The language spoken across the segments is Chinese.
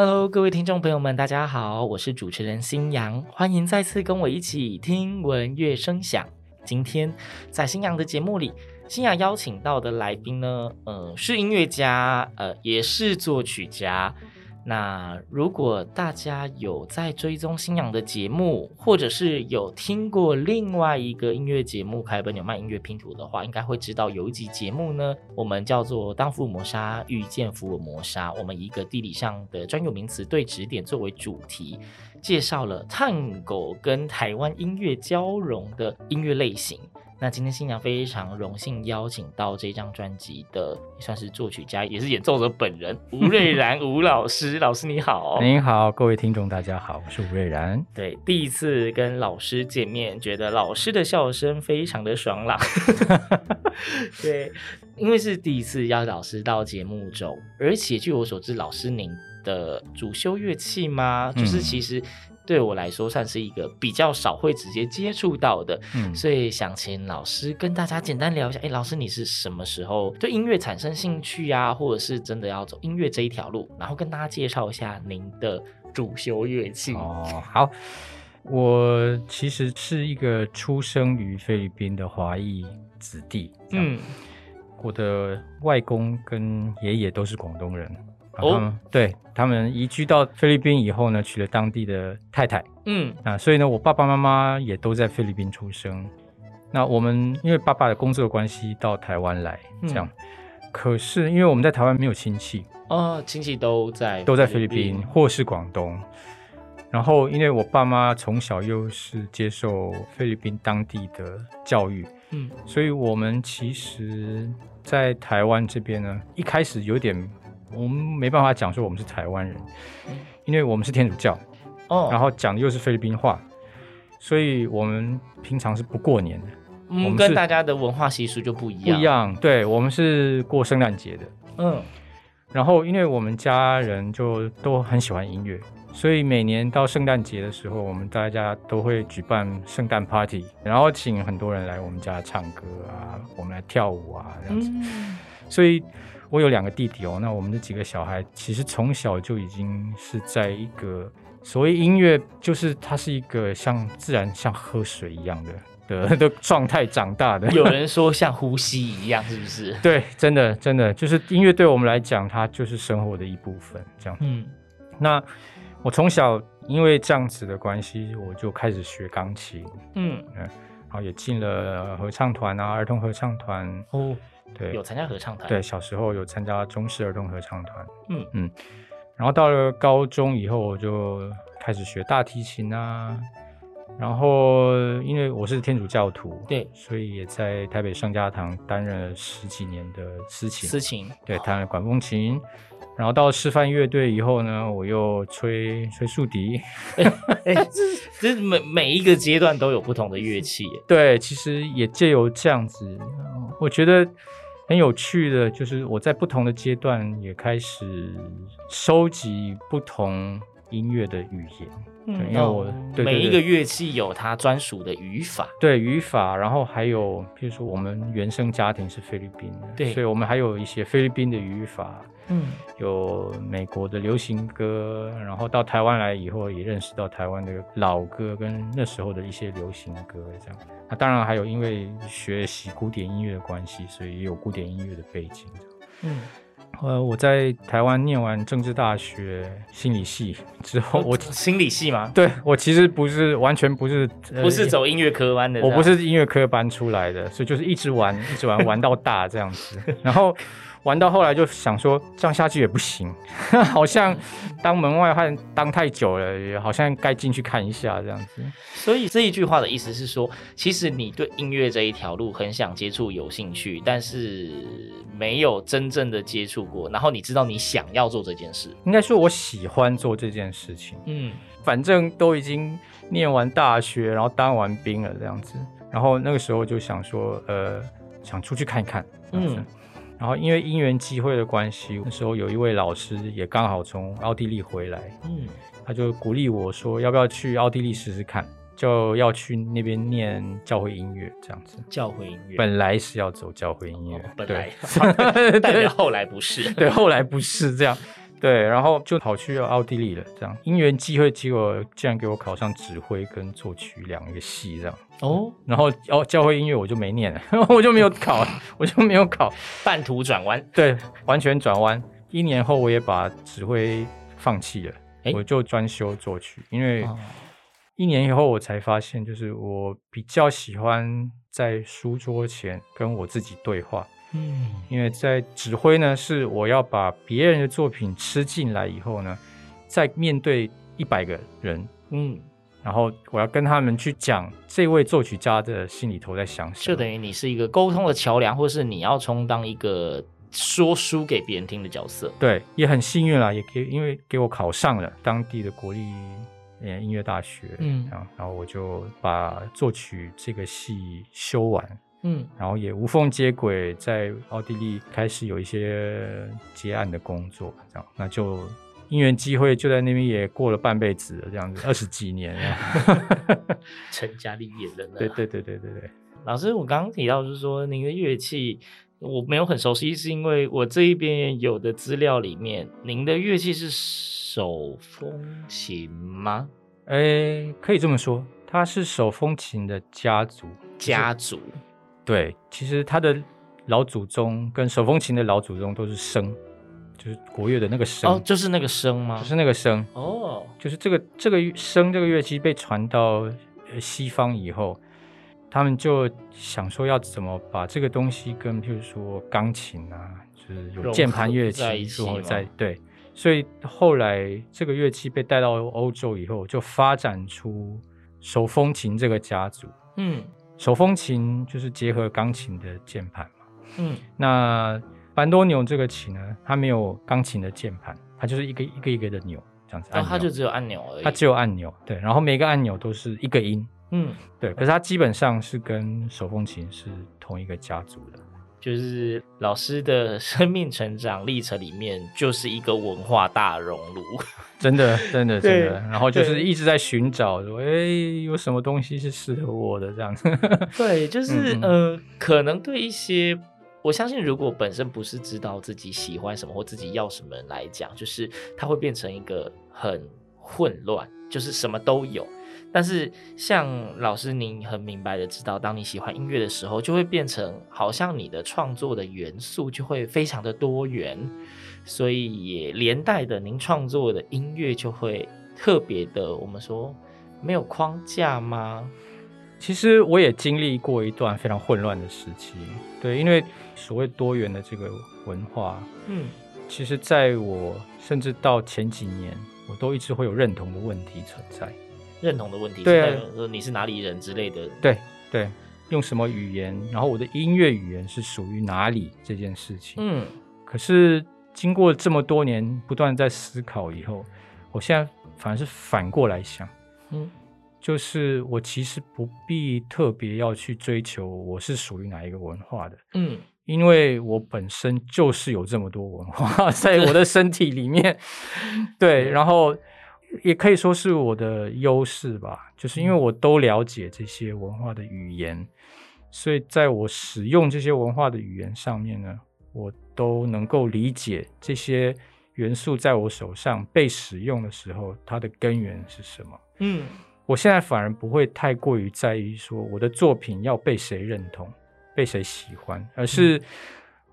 Hello，各位听众朋友们，大家好，我是主持人新阳，欢迎再次跟我一起听闻乐声响。今天在新阳的节目里，新阳邀请到的来宾呢，嗯，是音乐家，呃，也是作曲家。那如果大家有在追踪星洋的节目，或者是有听过另外一个音乐节目《凯本纽曼音乐拼图》的话，应该会知道有一集节目呢，我们叫做“当福尔摩沙遇见福尔摩沙”，我们以一个地理上的专有名词对指点作为主题，介绍了探戈跟台湾音乐交融的音乐类型。那今天新娘非常荣幸邀请到这张专辑的，也算是作曲家，也是演奏者本人吴瑞然吴老师。老师你好，您好，各位听众大家好，我是吴瑞然。对，第一次跟老师见面，觉得老师的笑声非常的爽朗。对，因为是第一次邀老师到节目中，而且据我所知，老师您的主修乐器吗？就是其实。对我来说，算是一个比较少会直接接触到的，嗯，所以想请老师跟大家简单聊一下。哎，老师，你是什么时候对音乐产生兴趣呀？或者是真的要走音乐这一条路？然后跟大家介绍一下您的主修乐器。哦，好，我其实是一个出生于菲律宾的华裔子弟，嗯，我的外公跟爷爷都是广东人。哦，他们对他们移居到菲律宾以后呢，娶了当地的太太，嗯啊，所以呢，我爸爸妈妈也都在菲律宾出生。那我们因为爸爸的工作的关系到台湾来，这样。嗯、可是因为我们在台湾没有亲戚，哦，亲戚都在都在菲律宾或是广东。然后因为我爸妈从小又是接受菲律宾当地的教育，嗯，所以我们其实，在台湾这边呢，一开始有点。我们没办法讲说我们是台湾人，因为我们是天主教，哦，然后讲的又是菲律宾话，所以我们平常是不过年的。嗯，我们跟大家的文化习俗就不一样。不一样，对，我们是过圣诞节的。嗯，然后因为我们家人就都很喜欢音乐，所以每年到圣诞节的时候，我们大家都会举办圣诞 party，然后请很多人来我们家唱歌啊，我们来跳舞啊，这样子。嗯，所以。我有两个弟弟哦，那我们的几个小孩其实从小就已经是在一个所谓音乐，就是它是一个像自然像喝水一样的的 的状态长大的。有人说像呼吸一样，是不是？对，真的真的就是音乐对我们来讲，它就是生活的一部分。这样，嗯，那我从小因为这样子的关系，我就开始学钢琴，嗯嗯，然后也进了合唱团啊，儿童合唱团哦。对，有参加合唱团。对，小时候有参加中式儿童合唱团。嗯嗯，然后到了高中以后，我就开始学大提琴啊。然后因为我是天主教徒，对，所以也在台北圣家堂担任了十几年的司琴。司琴。对，弹了管风琴，然后到示范乐队以后呢，我又吹吹竖笛。哎，这这每每一个阶段都有不同的乐器。对，其实也借由这样子，我觉得很有趣的，就是我在不同的阶段也开始收集不同音乐的语言。嗯，因为我对对对每一个乐器有它专属的语法，对语法，然后还有，譬如说我们原生家庭是菲律宾的，对，所以我们还有一些菲律宾的语法，嗯，有美国的流行歌，然后到台湾来以后也认识到台湾的老歌跟那时候的一些流行歌这样，那当然还有因为学习古典音乐的关系，所以也有古典音乐的背景，嗯。呃，我在台湾念完政治大学心理系之后，我心理系吗？对，我其实不是完全不是，不是走音乐科班的，我不是音乐科班出来的，所以就是一直玩，一直玩，玩到大这样子，然后。玩到后来就想说，这样下去也不行，好像当门外汉当太久了，也好像该进去看一下这样子。所以这一句话的意思是说，其实你对音乐这一条路很想接触，有兴趣，但是没有真正的接触过。然后你知道你想要做这件事，应该说我喜欢做这件事情。嗯，反正都已经念完大学，然后当完兵了这样子。然后那个时候就想说，呃，想出去看一看。嗯。然后因为因缘机会的关系，那时候有一位老师也刚好从奥地利回来，嗯，他就鼓励我说，要不要去奥地利试试看，就要去那边念教会音乐这样子。教会音乐本来是要走教会音乐，哦、本来，对，但后来不是，对，后来不是这样。对，然后就跑去奥地利了，这样因缘际会，结果竟然给我考上指挥跟作曲两个系这样。哦，然后哦，教会音乐我就没念了，我就没有考，我就没有考，半途转弯。对，完全转弯。一年后我也把指挥放弃了，我就专修作曲，因为一年以后我才发现，就是我比较喜欢在书桌前跟我自己对话。嗯，因为在指挥呢，是我要把别人的作品吃进来以后呢，再面对一百个人，嗯，然后我要跟他们去讲这位作曲家的心里头在想什么，就等于你是一个沟通的桥梁，或是你要充当一个说书给别人听的角色。对，也很幸运啦，也给因为给我考上了当地的国立呃音乐大学，嗯，然后我就把作曲这个戏修完。嗯，然后也无缝接轨，在奥地利开始有一些接案的工作，这样，那就因缘机会就在那边也过了半辈子了，这样子 二十几年，成家立业的。对对对对对对。老师，我刚刚提到就是说，您的乐器我没有很熟悉，是因为我这一边有的资料里面，您的乐器是手风琴吗？哎，可以这么说，它是手风琴的家族。家族。对，其实他的老祖宗跟手风琴的老祖宗都是笙，就是国乐的那个笙。哦，就是那个笙吗？就是那个笙。哦，就是这个这个笙这个乐器被传到西方以后，他们就想说要怎么把这个东西跟譬如说钢琴啊，就是有键盘乐器之后再对，所以后来这个乐器被带到欧洲以后，就发展出手风琴这个家族。嗯。手风琴就是结合钢琴的键盘嘛，嗯，那班多纽这个琴呢，它没有钢琴的键盘，它就是一个一个一个的钮这样子，哦，它就只有按钮而已，它只有按钮，对，然后每个按钮都是一个音，嗯，对，可是它基本上是跟手风琴是同一个家族的。就是老师的 生命成长历程里面，就是一个文化大熔炉，真的，真的，真的。然后就是一直在寻找，说，哎、欸，有什么东西是适合我的这样子。对，就是呃，可能对一些，我相信，如果本身不是知道自己喜欢什么或自己要什么人来讲，就是它会变成一个很混乱，就是什么都有。但是，像老师您很明白的知道，当你喜欢音乐的时候，就会变成好像你的创作的元素就会非常的多元，所以也连带的您创作的音乐就会特别的，我们说没有框架吗？其实我也经历过一段非常混乱的时期，对，因为所谓多元的这个文化，嗯，其实在我甚至到前几年，我都一直会有认同的问题存在。认同的问题，对、啊，说你是哪里人之类的，对对，用什么语言，然后我的音乐语言是属于哪里这件事情，嗯，可是经过这么多年不断在思考以后，我现在反而是反过来想，嗯，就是我其实不必特别要去追求我是属于哪一个文化的，嗯，因为我本身就是有这么多文化 在我的身体里面，对，然后也可以说是我的优势吧，就是因为我都了解这些文化的语言，所以在我使用这些文化的语言上面呢，我都能够理解这些元素在我手上被使用的时候，它的根源是什么。嗯，我现在反而不会太过于在意说我的作品要被谁认同、被谁喜欢，而是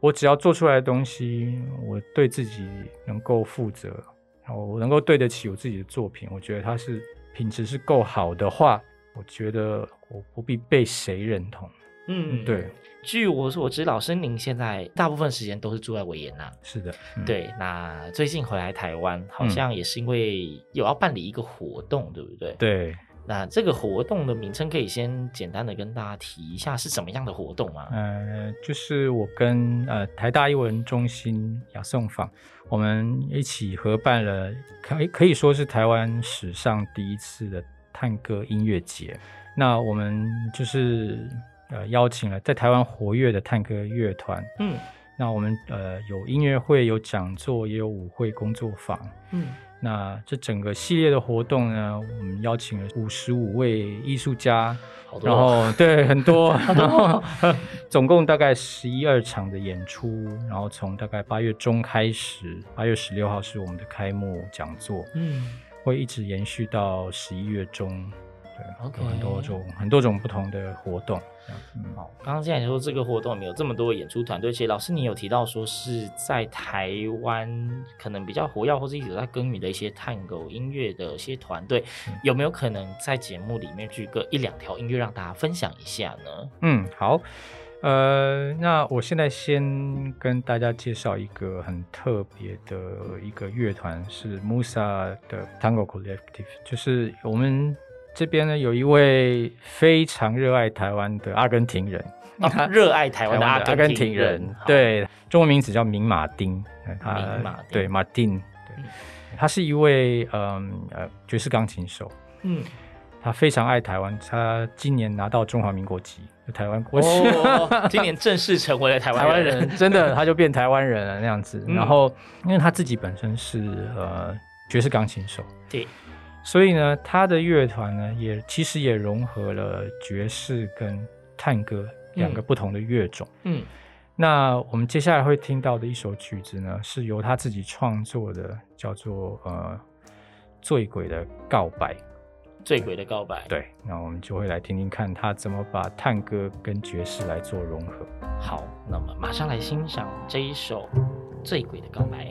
我只要做出来的东西，我对自己能够负责，然后我能够对得起我自己的作品。我觉得它是品质是够好的话，我觉得我不必被谁认同。嗯，对。据我所知，老师您现在大部分时间都是住在维也纳。是的，嗯、对。那最近回来台湾，好像也是因为有要办理一个活动，嗯、对不对？对。那这个活动的名称可以先简单的跟大家提一下是什么样的活动吗？呃，就是我跟呃台大艺文中心雅颂坊，我们一起合办了，可以可以说是台湾史上第一次的探戈音乐节。那我们就是。呃，邀请了在台湾活跃的探戈乐团，嗯，那我们呃有音乐会、有讲座，也有舞会、工作坊，嗯，那这整个系列的活动呢，我们邀请了五十五位艺术家，好多，然后对很多，然后 总共大概十一二场的演出，然后从大概八月中开始，八月十六号是我们的开幕讲座，嗯，会一直延续到十一月中。对，OK，很多种很多种不同的活动。嗯，好，刚刚既然说这个活动有这么多演出团队，其实老师你有提到说是在台湾可能比较活跃或者一直在耕耘的一些探狗音乐的一些团队，嗯，有没有可能在节目里面举个一两条音乐让大家分享一下呢？嗯，好，呃，那我现在先跟大家介绍一个很特别的一个乐团，是 Musa 的 Tango Collective，就是我们。这边呢，有一位非常热爱台湾的阿根廷人，他 热爱台湾的阿根廷人，廷人对，中文名字叫明马丁，他明马丁。对马丁，对，他是一位嗯呃爵士钢琴手，嗯，他非常爱台湾，他今年拿到中华民国籍，台湾国籍，哦，今年正式成为了台湾人，人，真的他就变台湾人了那样子，嗯，然后因为他自己本身是呃爵士钢琴手，对。所以呢，他的乐团呢，也其实也融合了爵士跟探戈两个不同的乐种。嗯，嗯，那我们接下来会听到的一首曲子呢，是由他自己创作的，叫做呃《醉鬼的告白》。醉鬼的告白。对，那我们就会来听听看他怎么把探戈跟爵士来做融合。好，那么马上来欣赏这一首《醉鬼的告白》。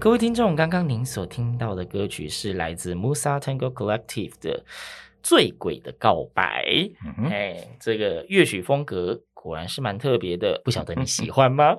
各位听众，刚刚您所听到的歌曲是来自 Musa Tango Collective 的《醉鬼的告白》。哎、嗯，这个乐曲风格。果然是蛮特别的，不晓得你喜 欢吗？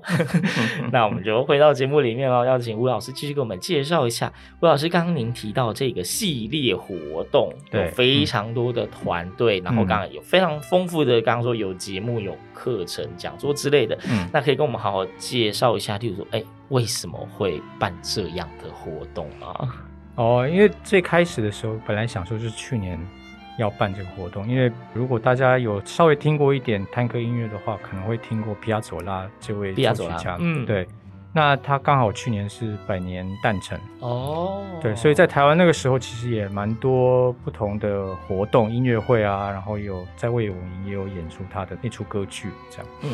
那我们就回到节目里面了，要请吴老师继续给我们介绍一下。吴老师，刚刚您提到这个系列活动，有非常多的团队，然后刚刚有非常丰富的，刚刚说有节目、有课程、讲座之类的，嗯，那可以跟我们好好介绍一下，例如说，哎，为什么会办这样的活动啊？哦，因为最开始的时候，本来想说就是去年。要办这个活动，因为如果大家有稍微听过一点探戈音乐的话，可能会听过皮亚佐拉这位作曲家。嗯，对。那他刚好去年是百年诞辰哦，对，所以在台湾那个时候其实也蛮多不同的活动、音乐会啊，然后有在卫武营也有演出他的那出歌剧这样。嗯，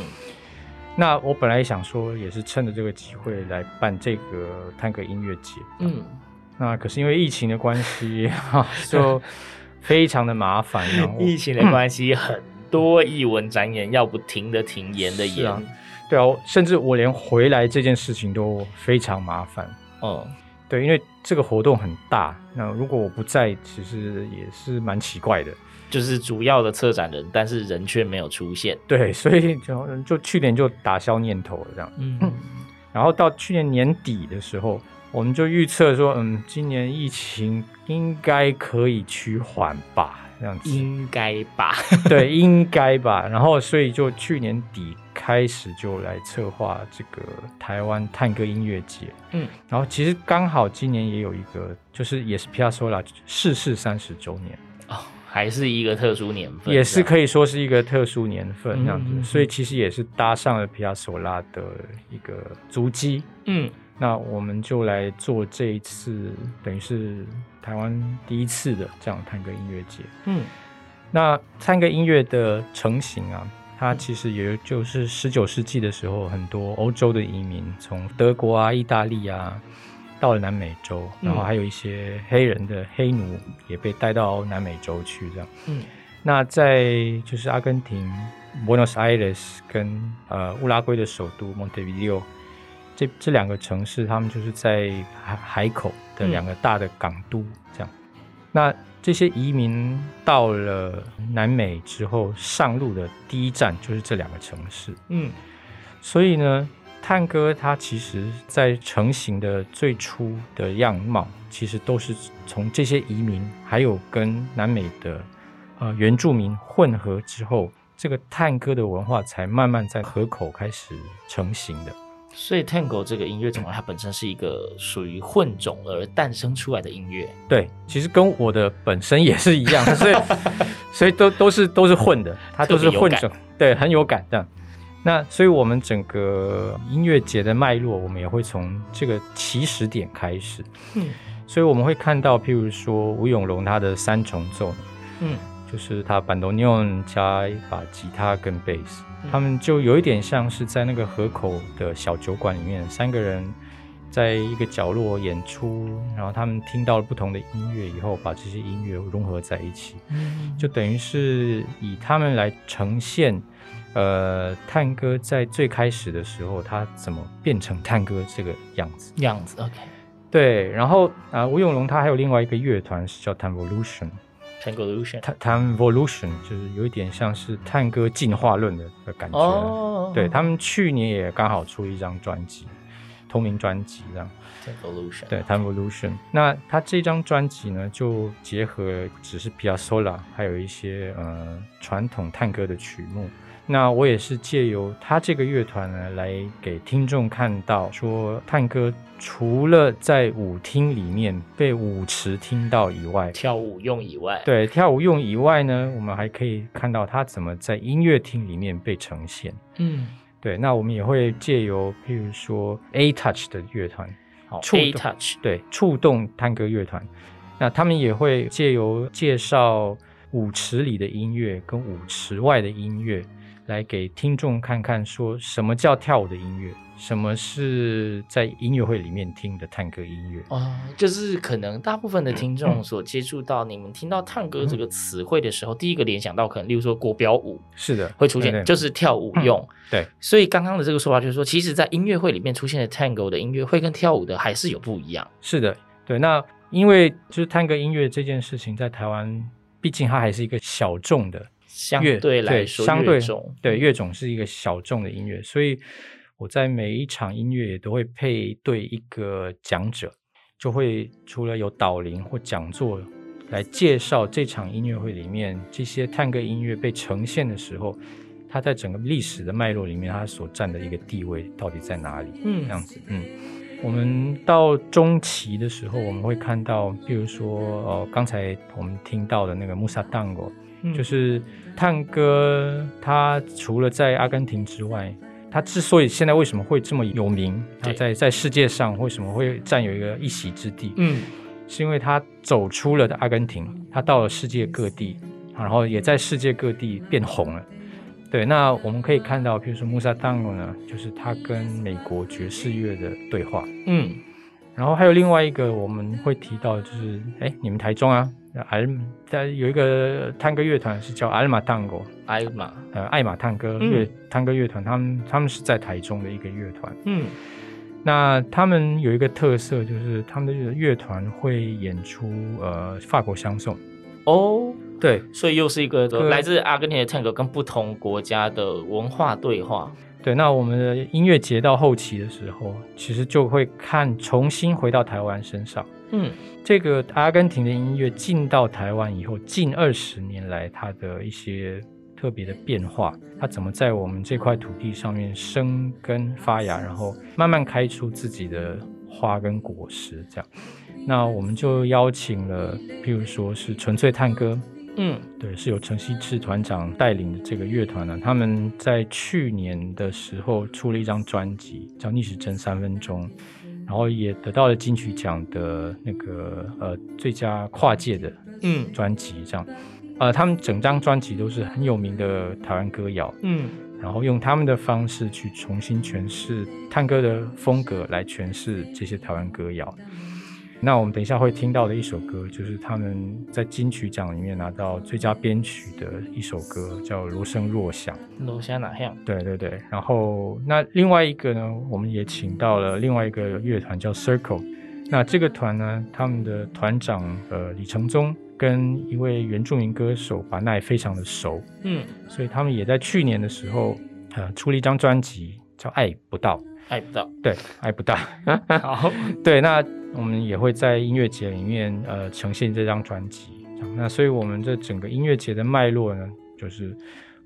那我本来想说也是趁着这个机会来办这个探戈音乐节。嗯，那可是因为疫情的关系哈，就。非常的麻烦，疫情的关系，很多艺文展演要不停的停演的演，啊对啊，甚至我连回来这件事情都非常麻烦。哦，对，因为这个活动很大，那如果我不在，其实也是蛮奇怪的，就是主要的策展人，但是人却没有出现。对，所以就就去年就打消念头了这样。嗯，然后到去年年底的时候。我们就预测说，嗯，今年疫情应该可以趋缓吧，这样子。应该吧？对，应该吧。然后，所以就去年底开始就来策划这个台湾探戈音乐节。嗯，然后其实刚好今年也有一个，就是也是皮亚佐拉逝世三十周年哦，还是一个特殊年份，也是可以说是一个特殊年份这样子。所以其实也是搭上了皮亚索拉的一个足迹。嗯。那我们就来做这一次，等于是台湾第一次的这样探戈音乐节。嗯，那探戈音乐的成型啊，它其实也就是十九世纪的时候，很多欧洲的移民从德国啊、意大利啊到了南美洲，然后还有一些黑人的黑奴也被带到南美洲去这样。嗯，那在就是阿根廷 Buenos Aires 跟呃乌拉圭的首都 Montevideo。这这两个城市，他们就是在海海口的两个大的港都，这样。嗯、那这些移民到了南美之后，上路的第一站就是这两个城市。嗯，所以呢，探戈它其实在成型的最初的样貌，其实都是从这些移民还有跟南美的呃原住民混合之后，这个探戈的文化才慢慢在河口开始成型的。所以，Tango 这个音乐种类，它本身是一个属于混种而诞生出来的音乐。对，其实跟我的本身也是一样，所以，所以都都是都是混的，它都是混种，对，很有感的。那所以，我们整个音乐节的脉络，我们也会从这个起始点开始。嗯，所以我们会看到，譬如说吴永龙他的三重奏，嗯，就是他板多尼翁加一把吉他跟贝斯。他们就有一点像是在那个河口的小酒馆里面，三个人在一个角落演出，然后他们听到了不同的音乐以后，把这些音乐融合在一起，就等于是以他们来呈现，呃，探戈在最开始的时候，他怎么变成探戈这个样子？样子，OK，对。然后啊，吴永龙他还有另外一个乐团是叫 Tanvolution。Tanvolution 就是有一点像是探戈进化论的的感觉。Oh, 对，他们去年也刚好出一张专辑，同名专辑这样。Tanvolution，对 Tanvolution。那他这张专辑呢，就结合只是比较 solo，，还有一些呃传统探戈的曲目。那我也是借由他这个乐团呢，来给听众看到说，探戈除了在舞厅里面被舞池听到以外，跳舞用以外，对，跳舞用以外呢，我们还可以看到他怎么在音乐厅里面被呈现。嗯，对。那我们也会借由譬如说 A-Touch 的乐团，好，A-Touch，对，触动探戈乐团，那他们也会借由介绍舞池里的音乐跟舞池外的音乐。来给听众看看，说什么叫跳舞的音乐，什么是在音乐会里面听的探戈音乐。哦，就是可能大部分的听众所接触到，你们听到探戈这个词汇的时候，嗯、第一个联想到可能，例如说国标舞，是的，会出现，对对就是跳舞用。嗯、对，所以刚刚的这个说法就是说，其实，在音乐会里面出现的探戈的音乐会跟跳舞的还是有不一样。是的，对。那因为就是探戈音乐这件事情，在台湾，毕竟它还是一个小众的。相对来说，相对对乐种是一个小众的音乐，所以我在每一场音乐也都会配对一个讲者，就会除了有导聆或讲座来介绍这场音乐会里面这些探戈音乐被呈现的时候，它在整个历史的脉络里面，它所占的一个地位到底在哪里？嗯，这样子，嗯，我们到中期的时候，我们会看到，比如说，呃，刚才我们听到的那个穆萨就是探戈，他除了在阿根廷之外，他之所以现在为什么会这么有名，他在在世界上为什么会占有一个一席之地？嗯，是因为他走出了阿根廷，他到了世界各地，然后也在世界各地变红了。对，那我们可以看到，比如说穆萨哥呢，就是他跟美国爵士乐的对话。嗯，然后还有另外一个我们会提到，就是哎，你们台中啊。艾尔在有一个探戈乐团是叫艾尔玛探戈，艾尔玛呃艾玛探戈乐探戈乐团，他们他们是在台中的一个乐团。嗯，那他们有一个特色，就是他们的乐团会演出呃法国相送。哦，对，所以又是一个来自阿根廷的探戈跟不同国家的文化对话。对，那我们的音乐节到后期的时候，其实就会看重新回到台湾身上。嗯，这个阿根廷的音乐进到台湾以后，近二十年来它的一些特别的变化，它怎么在我们这块土地上面生根发芽，然后慢慢开出自己的花跟果实，这样。那我们就邀请了，譬如说是纯粹探戈，嗯，对，是由陈希志团长带领的这个乐团呢，他们在去年的时候出了一张专辑，叫《逆时针三分钟》。然后也得到了金曲奖的那个呃最佳跨界的嗯专辑这样，呃他们整张专辑都是很有名的台湾歌谣嗯，然后用他们的方式去重新诠释探戈的风格来诠释这些台湾歌谣。那我们等一下会听到的一首歌，就是他们在金曲奖里面拿到最佳编曲的一首歌，叫《罗声若响》。罗声哪响？对对对。然后那另外一个呢，我们也请到了另外一个乐团叫 Circle。那这个团呢，他们的团长呃李承宗跟一位原住民歌手把奈非常的熟，嗯，所以他们也在去年的时候呃出了一张专辑，叫《爱不到》。爱不到，对，爱不到。好，对，那我们也会在音乐节里面呃呈现这张专辑。那所以我们这整个音乐节的脉络呢，就是。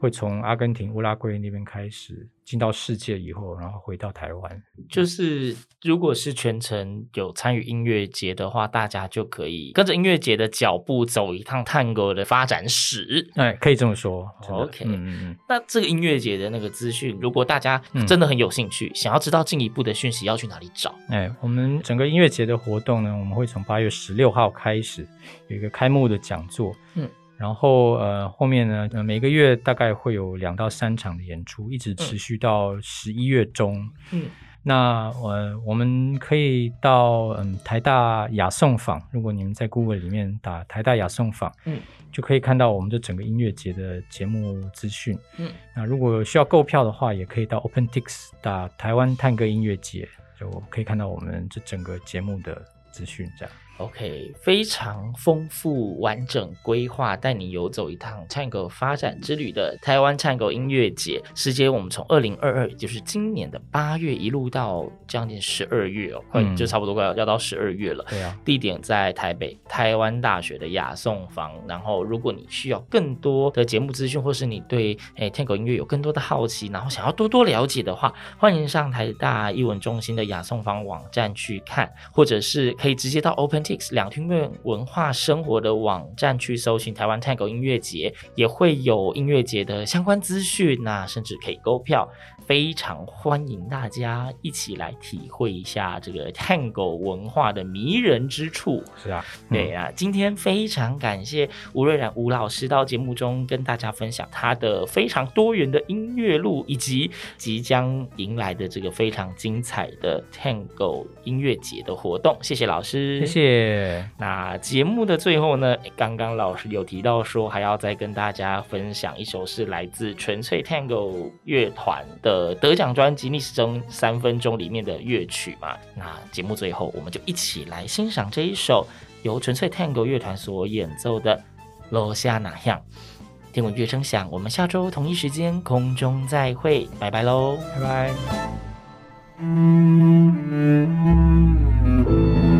会从阿根廷、乌拉圭那边开始进到世界以后，然后回到台湾。就是如果是全程有参与音乐节的话，大家就可以跟着音乐节的脚步走一趟探戈的发展史。哎，可以这么说。OK，嗯嗯嗯。那这个音乐节的那个资讯，如果大家真的很有兴趣，嗯、想要知道进一步的讯息，要去哪里找？哎，我们整个音乐节的活动呢，我们会从八月十六号开始有一个开幕的讲座。嗯。然后呃，后面呢，呃每个月大概会有两到三场的演出，一直持续到十一月中。嗯，那呃，我们可以到嗯台大雅颂坊，如果你们在 Google 里面打台大雅颂坊，嗯，就可以看到我们这整个音乐节的节目资讯。嗯，那如果需要购票的话，也可以到 OpenTix 打台湾探戈音乐节，就可以看到我们这整个节目的资讯这样。OK，非常丰富完整规划，带你游走一趟探戈发展之旅的台湾探戈音乐节。时间我们从二零二二，也就是今年的八月一路到将近十二月哦，嗯，就差不多快要要到十二月了。对啊，地点在台北台湾大学的雅颂房。然后，如果你需要更多的节目资讯，或是你对诶探戈音乐有更多的好奇，然后想要多多了解的话，欢迎上台大艺文中心的雅颂房网站去看，或者是可以直接到 Open。两厅院文化生活的网站去搜寻台湾泰戈音乐节，也会有音乐节的相关资讯，那甚至可以购票。非常欢迎大家一起来体会一下这个 Tango 文化的迷人之处。是啊，对啊，今天非常感谢吴瑞然吴老师到节目中跟大家分享他的非常多元的音乐路，以及即将迎来的这个非常精彩的 Tango 音乐节的活动。谢谢老师，谢谢。那节目的最后呢，刚刚老师有提到说还要再跟大家分享一首是来自纯粹 Tango 乐团的。呃，得奖专辑《逆时针三分钟》里面的乐曲嘛，那节目最后我们就一起来欣赏这一首由纯粹 Tango 乐团所演奏的《落下那样》。听闻乐声响，我们下周同一时间空中再会，拜拜喽，拜拜。